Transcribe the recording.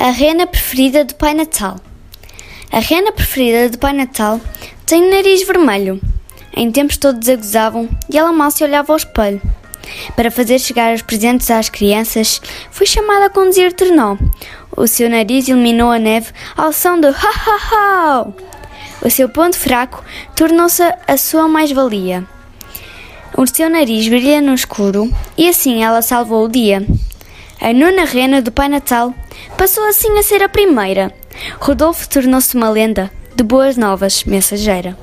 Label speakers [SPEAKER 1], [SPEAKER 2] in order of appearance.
[SPEAKER 1] A rena preferida do Pai Natal. A rena preferida do Pai Natal tem o nariz vermelho. Em tempos todos a gozavam e ela mal se olhava ao espelho. Para fazer chegar os presentes às crianças, foi chamada a conduzir trenó. O seu nariz iluminou a neve ao som do ha ha ha. O seu ponto fraco tornou-se a sua mais-valia. O seu nariz brilha no escuro e assim ela salvou o dia. A nona rena do Pai Natal passou assim a ser a primeira. Rodolfo tornou-se uma lenda de boas novas mensageira.